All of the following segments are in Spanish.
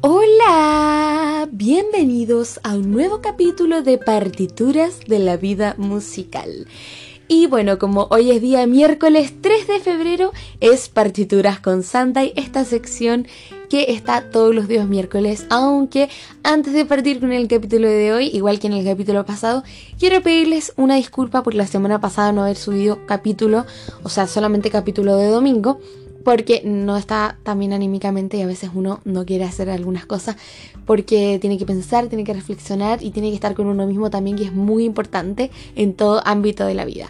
Hola, bienvenidos a un nuevo capítulo de Partituras de la Vida Musical. Y bueno, como hoy es día miércoles 3 de febrero, es Partituras con Sunday, esta sección que está todos los días miércoles, aunque antes de partir con el capítulo de hoy, igual que en el capítulo pasado, quiero pedirles una disculpa por la semana pasada no haber subido capítulo, o sea, solamente capítulo de domingo, porque no está también anímicamente y a veces uno no quiere hacer algunas cosas porque tiene que pensar, tiene que reflexionar y tiene que estar con uno mismo también, que es muy importante en todo ámbito de la vida.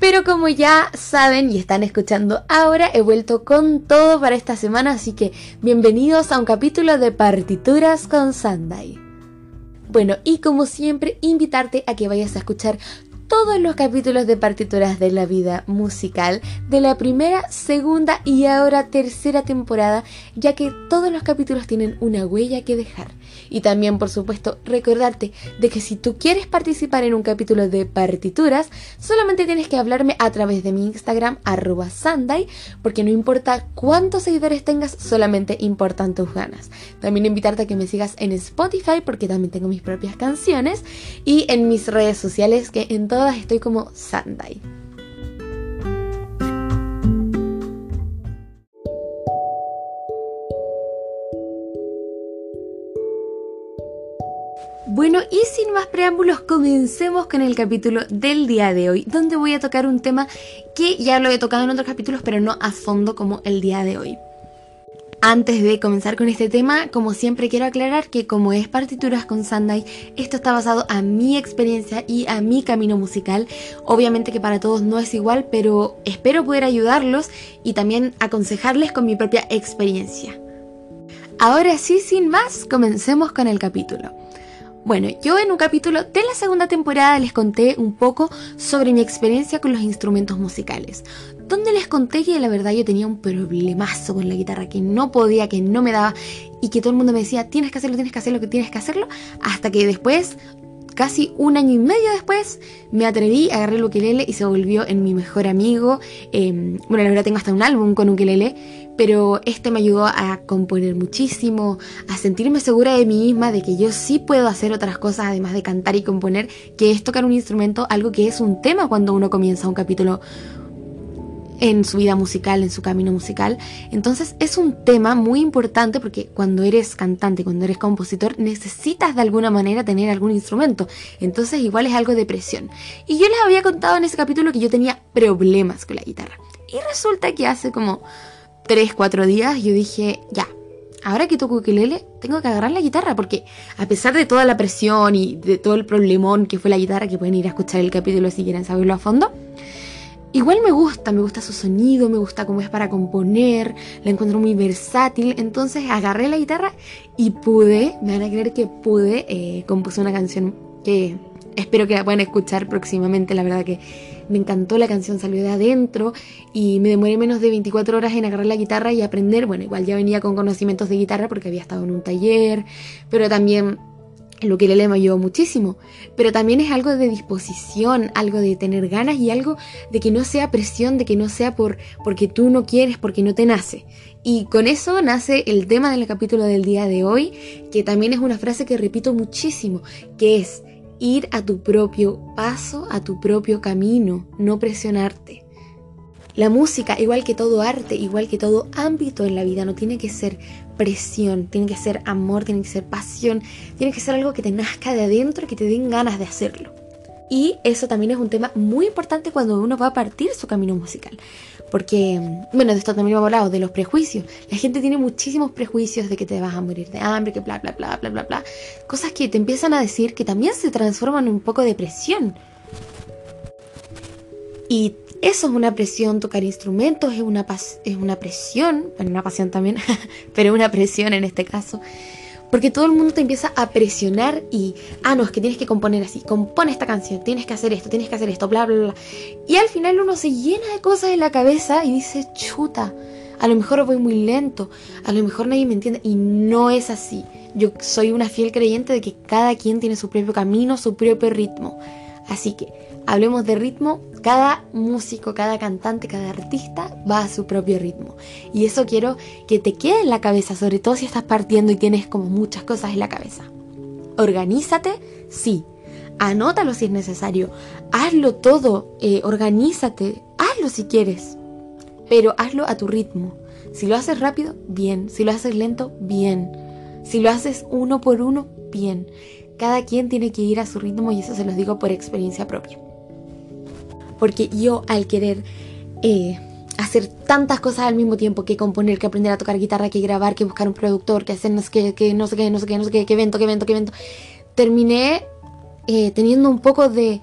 Pero como ya saben y están escuchando ahora, he vuelto con todo para esta semana, así que bienvenidos a un capítulo de Partituras con Sunday. Bueno, y como siempre, invitarte a que vayas a escuchar todos los capítulos de partituras de la vida musical de la primera, segunda y ahora tercera temporada, ya que todos los capítulos tienen una huella que dejar. Y también, por supuesto, recordarte de que si tú quieres participar en un capítulo de partituras, solamente tienes que hablarme a través de mi Instagram, arroba Sunday, porque no importa cuántos seguidores tengas, solamente importan tus ganas. También invitarte a que me sigas en Spotify, porque también tengo mis propias canciones, y en mis redes sociales, que en todas estoy como Sunday. Bueno, y sin más preámbulos, comencemos con el capítulo del día de hoy, donde voy a tocar un tema que ya lo he tocado en otros capítulos, pero no a fondo como el día de hoy. Antes de comenzar con este tema, como siempre quiero aclarar que como es partituras con Sunday, esto está basado a mi experiencia y a mi camino musical. Obviamente que para todos no es igual, pero espero poder ayudarlos y también aconsejarles con mi propia experiencia. Ahora sí, sin más, comencemos con el capítulo. Bueno, yo en un capítulo de la segunda temporada les conté un poco sobre mi experiencia con los instrumentos musicales, donde les conté que la verdad yo tenía un problemazo con la guitarra, que no podía, que no me daba y que todo el mundo me decía, tienes que hacerlo, tienes que hacerlo, que tienes que hacerlo, hasta que después casi un año y medio después me atreví, agarré el ukelele y se volvió en mi mejor amigo. Em, bueno, la verdad tengo hasta un álbum con ukelele, pero este me ayudó a componer muchísimo, a sentirme segura de mí misma, de que yo sí puedo hacer otras cosas además de cantar y componer, que es tocar un instrumento, algo que es un tema cuando uno comienza un capítulo en su vida musical, en su camino musical. Entonces es un tema muy importante porque cuando eres cantante, cuando eres compositor, necesitas de alguna manera tener algún instrumento. Entonces igual es algo de presión. Y yo les había contado en ese capítulo que yo tenía problemas con la guitarra. Y resulta que hace como 3, 4 días yo dije, ya, ahora que toco ukelele, tengo que agarrar la guitarra porque a pesar de toda la presión y de todo el problemón que fue la guitarra, que pueden ir a escuchar el capítulo si quieren saberlo a fondo, Igual me gusta, me gusta su sonido, me gusta cómo es para componer, la encuentro muy versátil, entonces agarré la guitarra y pude, me van a creer que pude, eh, compuse una canción que espero que la puedan escuchar próximamente, la verdad que me encantó la canción, salió de adentro y me demoré menos de 24 horas en agarrar la guitarra y aprender, bueno, igual ya venía con conocimientos de guitarra porque había estado en un taller, pero también lo que le me ayudó muchísimo, pero también es algo de disposición, algo de tener ganas y algo de que no sea presión, de que no sea por porque tú no quieres, porque no te nace. Y con eso nace el tema del capítulo del día de hoy, que también es una frase que repito muchísimo, que es ir a tu propio paso, a tu propio camino, no presionarte. La música, igual que todo arte, igual que todo ámbito en la vida, no tiene que ser presión, tiene que ser amor, tiene que ser pasión, tiene que ser algo que te nazca de adentro que te den ganas de hacerlo. Y eso también es un tema muy importante cuando uno va a partir su camino musical. Porque, bueno, de esto también hemos hablado, de los prejuicios. La gente tiene muchísimos prejuicios de que te vas a morir de hambre, que bla, bla, bla, bla, bla, bla. Cosas que te empiezan a decir que también se transforman en un poco de presión. Y eso es una presión, tocar instrumentos es una, es una presión, bueno, una pasión también, pero una presión en este caso. Porque todo el mundo te empieza a presionar y, ah, no, es que tienes que componer así, compone esta canción, tienes que hacer esto, tienes que hacer esto, bla, bla, bla. Y al final uno se llena de cosas en la cabeza y dice, chuta, a lo mejor voy muy lento, a lo mejor nadie me entiende. Y no es así. Yo soy una fiel creyente de que cada quien tiene su propio camino, su propio ritmo. Así que hablemos de ritmo, cada músico, cada cantante, cada artista va a su propio ritmo. Y eso quiero que te quede en la cabeza, sobre todo si estás partiendo y tienes como muchas cosas en la cabeza. Organízate, sí. Anótalo si es necesario. Hazlo todo. Eh, organízate. Hazlo si quieres. Pero hazlo a tu ritmo. Si lo haces rápido, bien. Si lo haces lento, bien. Si lo haces uno por uno, bien. Cada quien tiene que ir a su ritmo y eso se los digo por experiencia propia. Porque yo al querer eh, hacer tantas cosas al mismo tiempo, que componer, que aprender a tocar guitarra, que grabar, que buscar un productor, que hacer no sé qué, que no sé qué, no sé qué, no sé qué, que evento, que evento, que evento, terminé eh, teniendo un poco de,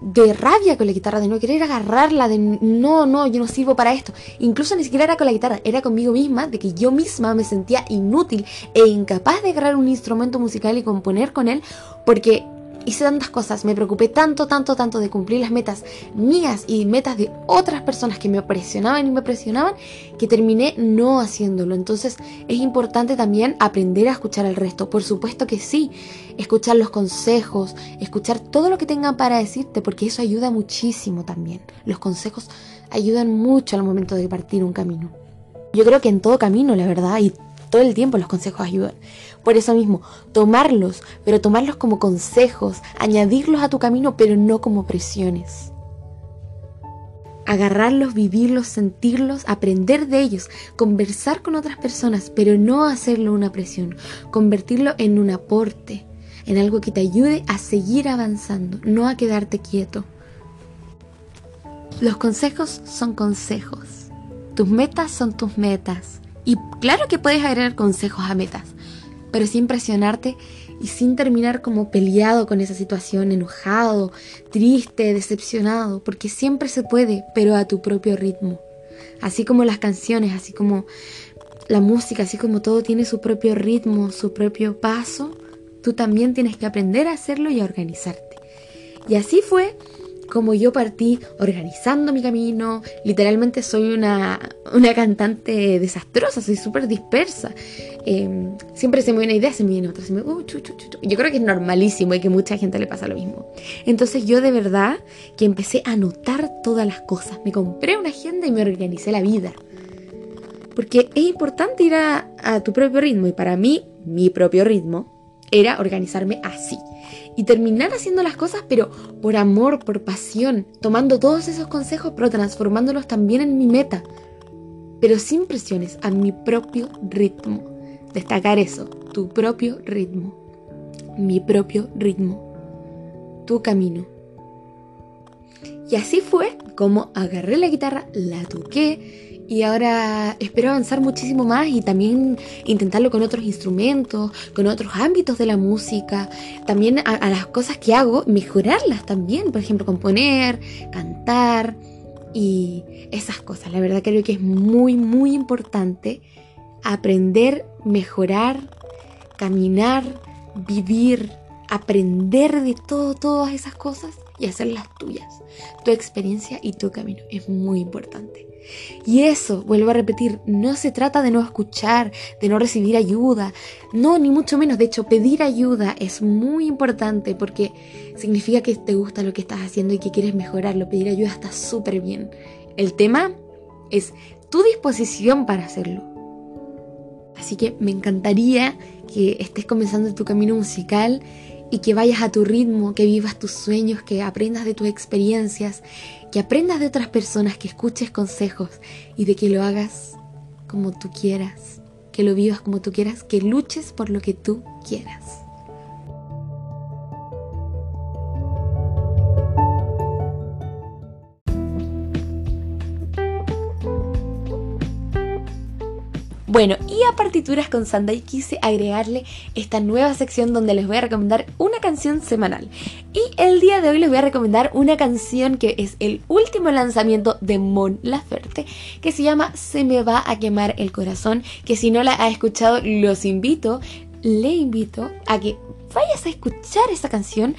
de rabia con la guitarra, de no querer agarrarla, de no, no, yo no sirvo para esto. Incluso ni siquiera era con la guitarra, era conmigo misma, de que yo misma me sentía inútil e incapaz de agarrar un instrumento musical y componer con él, porque hice tantas cosas, me preocupé tanto, tanto, tanto de cumplir las metas mías y metas de otras personas que me presionaban y me presionaban, que terminé no haciéndolo. Entonces es importante también aprender a escuchar al resto. Por supuesto que sí, escuchar los consejos, escuchar todo lo que tengan para decirte, porque eso ayuda muchísimo también. Los consejos ayudan mucho al momento de partir un camino. Yo creo que en todo camino, la verdad, y todo el tiempo los consejos ayudan. Por eso mismo, tomarlos, pero tomarlos como consejos, añadirlos a tu camino, pero no como presiones. Agarrarlos, vivirlos, sentirlos, aprender de ellos, conversar con otras personas, pero no hacerlo una presión, convertirlo en un aporte, en algo que te ayude a seguir avanzando, no a quedarte quieto. Los consejos son consejos. Tus metas son tus metas. Y claro que puedes agregar consejos a metas, pero sin presionarte y sin terminar como peleado con esa situación, enojado, triste, decepcionado, porque siempre se puede, pero a tu propio ritmo. Así como las canciones, así como la música, así como todo tiene su propio ritmo, su propio paso, tú también tienes que aprender a hacerlo y a organizarte. Y así fue como yo partí organizando mi camino. Literalmente soy una, cantante desastrosa, soy súper dispersa. Em, siempre se me viene una idea, se me viene otra. Uh, Yo creo que es normalísimo y que mucha gente le pasa lo mismo. Entonces yo de verdad que empecé a anotar todas las cosas. Me compré una agenda y me organicé la vida. Porque es importante ir a tu propio ritmo y para mí, mi propio ritmo era organizarme así y terminar haciendo las cosas, pero por amor, por pasión, tomando todos esos consejos, pero transformándolos también en mi meta, pero sin presiones, a mi propio ritmo. Destacar eso, tu propio ritmo, mi propio ritmo, tu camino. Y así fue como agarré la guitarra, la toqué, y ahora espero avanzar muchísimo más y también intentarlo con otros instrumentos, con otros ámbitos de la música, también a, las cosas que hago, mejorarlas también, por ejemplo, componer, cantar y esas cosas. La verdad creo que es muy, muy importante aprender, mejorar, caminar, vivir, aprender de todo, todas esas cosas y hacerlas tuyas. Tu experiencia y tu camino es muy importante. Y eso, vuelvo a repetir, no se trata de no escuchar, de no recibir ayuda, no, ni mucho menos. De hecho, pedir ayuda es muy importante porque significa que te gusta lo que estás haciendo y que quieres mejorarlo. Pedir ayuda está súper bien. El tema es tu disposición para hacerlo. Así que me encantaría que estés comenzando tu camino musical y que vayas a tu ritmo, que vivas tus sueños, que aprendas de tus experiencias, que aprendas de otras personas, que escuches consejos y de que lo hagas como tú quieras, que lo vivas como tú quieras, que luches por lo que tú quieras. Bueno, y a Partituras con Sunday quise agregarle esta nueva sección donde les voy a recomendar una canción semanal. Y el día de hoy les voy a recomendar una canción que es el último lanzamiento de Mon Laferte, que se llama Se me va a quemar el corazón, que si no la ha escuchado los invito, le invito a que vayas a escuchar esa canción,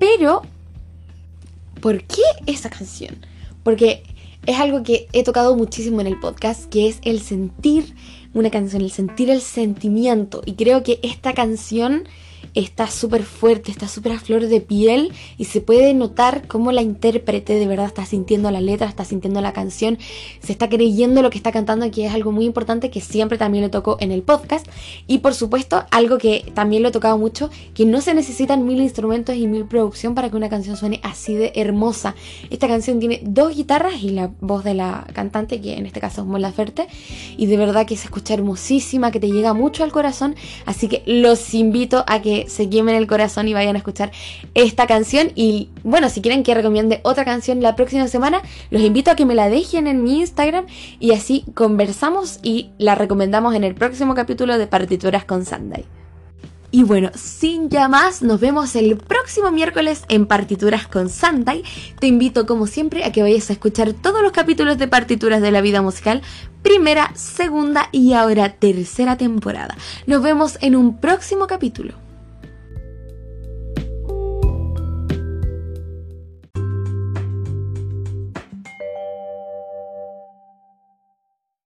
pero ¿por qué esa canción? Porque es algo que he tocado muchísimo en el podcast, que es el sentir una canción, el sentir el sentimiento. Y creo que esta canción está súper fuerte, está súper a flor de piel y se puede notar cómo la intérprete de verdad está sintiendo la letra, está sintiendo la canción, se está creyendo lo que está cantando, que es algo muy importante que siempre también lo toco en el podcast. Y por supuesto, algo que también lo he tocado mucho, que no se necesitan mil instrumentos y mil producción para que una canción suene así de hermosa. Esta canción tiene dos guitarras y la voz de la cantante, que en este caso es Mola Ferte, y de verdad que se escucha hermosísima, que te llega mucho al corazón, así que los invito a se quemen el corazón y vayan a escuchar esta canción. Y bueno, si quieren que recomiende otra canción la próxima semana, los invito a que me la dejen en mi Instagram y así conversamos y la recomendamos en el próximo capítulo de Partituras con Sunday. Y bueno, sin ya más, nos vemos el próximo miércoles en Partituras con Sunday. Te invito como siempre a que vayas a escuchar todos los capítulos de Partituras de la vida musical, primera, segunda y ahora tercera temporada. Nos vemos en un próximo capítulo.